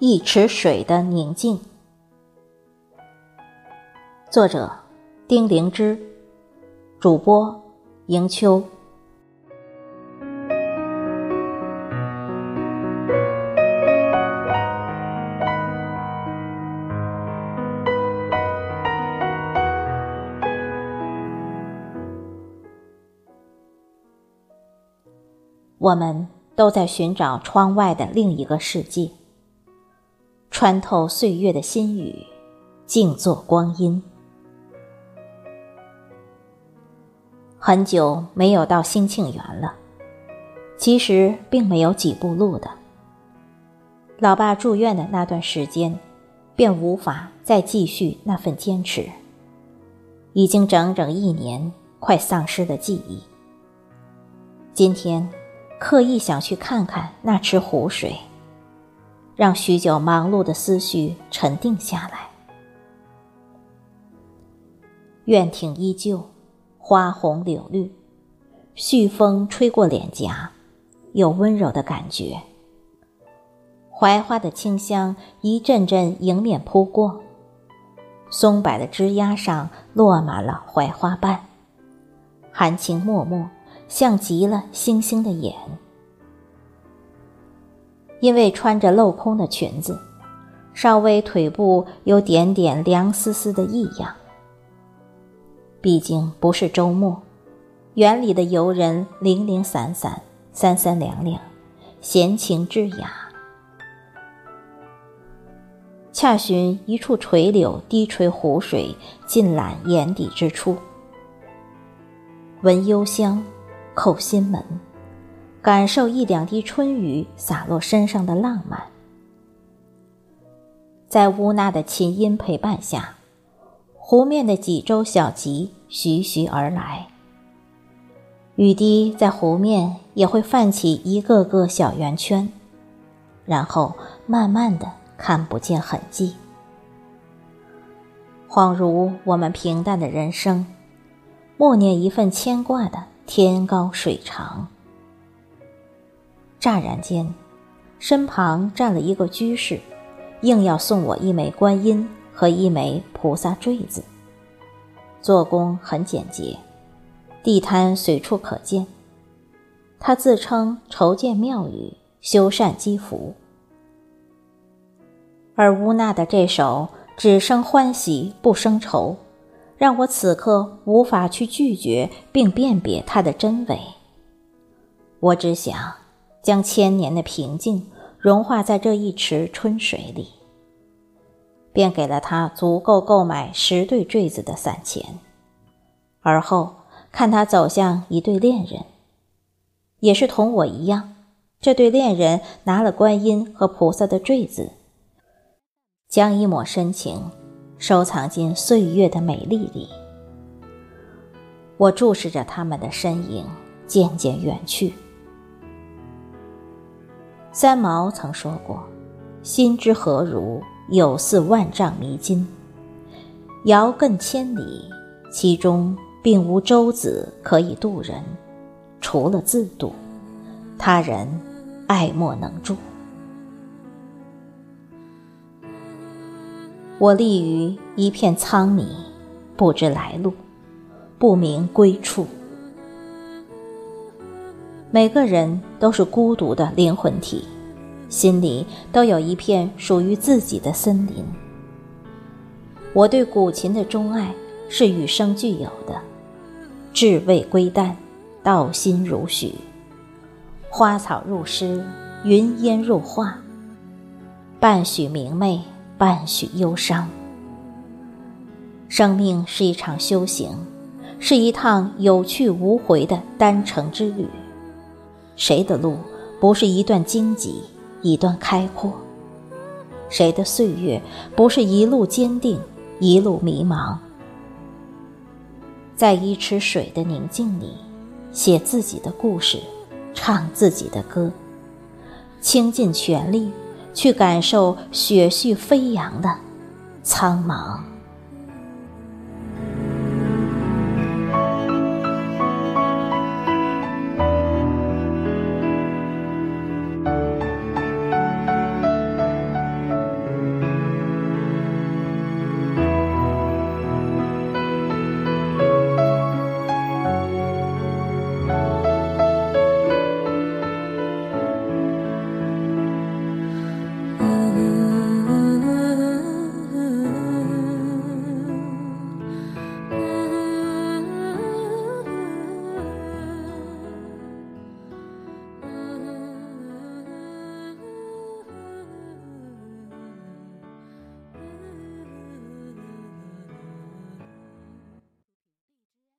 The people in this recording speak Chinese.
一池水的宁静。作者：丁灵芝，主播：迎秋。我们都在寻找窗外的另一个世界，穿透岁月的心语，静坐光阴。很久没有到兴庆园了，其实并没有几步路的。老爸住院的那段时间，便无法再继续那份坚持，已经整整一年，快丧失了记忆。今天。刻意想去看看那池湖水，让许久忙碌的思绪沉定下来。院亭依旧，花红柳绿，煦风吹过脸颊，有温柔的感觉。槐花的清香一阵阵迎面扑过，松柏的枝桠上落满了槐花瓣，含情脉脉。像极了星星的眼，因为穿着镂空的裙子，稍微腿部有点点凉丝丝的异样。毕竟不是周末，园里的游人零零散散，三三两两，闲情致雅。恰寻一处垂柳低垂湖水，尽览眼底之处，闻幽香。叩心门，感受一两滴春雨洒落身上的浪漫。在乌娜的琴音陪伴下，湖面的几周小吉徐徐而来。雨滴在湖面也会泛起一个个小圆圈，然后慢慢的看不见痕迹，恍如我们平淡的人生，默念一份牵挂的。天高水长，乍然间，身旁站了一个居士，硬要送我一枚观音和一枚菩萨坠子。做工很简洁，地摊随处可见。他自称筹建庙宇，修缮积福。而乌娜的这首只生欢喜不生愁。让我此刻无法去拒绝并辨别它的真伪。我只想将千年的平静融化在这一池春水里，便给了他足够购买十对坠子的散钱。而后看他走向一对恋人，也是同我一样，这对恋人拿了观音和菩萨的坠子，将一抹深情。收藏进岁月的美丽里，我注视着他们的身影渐渐远去。三毛曾说过：“心之何如，有似万丈迷津。遥亘千里，其中并无舟子可以渡人，除了自渡，他人爱莫能助。”我立于一片苍迷，不知来路，不明归处。每个人都是孤独的灵魂体，心里都有一片属于自己的森林。我对古琴的钟爱是与生俱有的，至味归淡，道心如许。花草入诗，云烟入画，半许明媚。半许忧伤。生命是一场修行，是一趟有去无回的单程之旅。谁的路不是一段荆棘，一段开阔？谁的岁月不是一路坚定，一路迷茫？在一池水的宁静里，写自己的故事，唱自己的歌，倾尽全力。去感受雪絮飞扬的苍茫。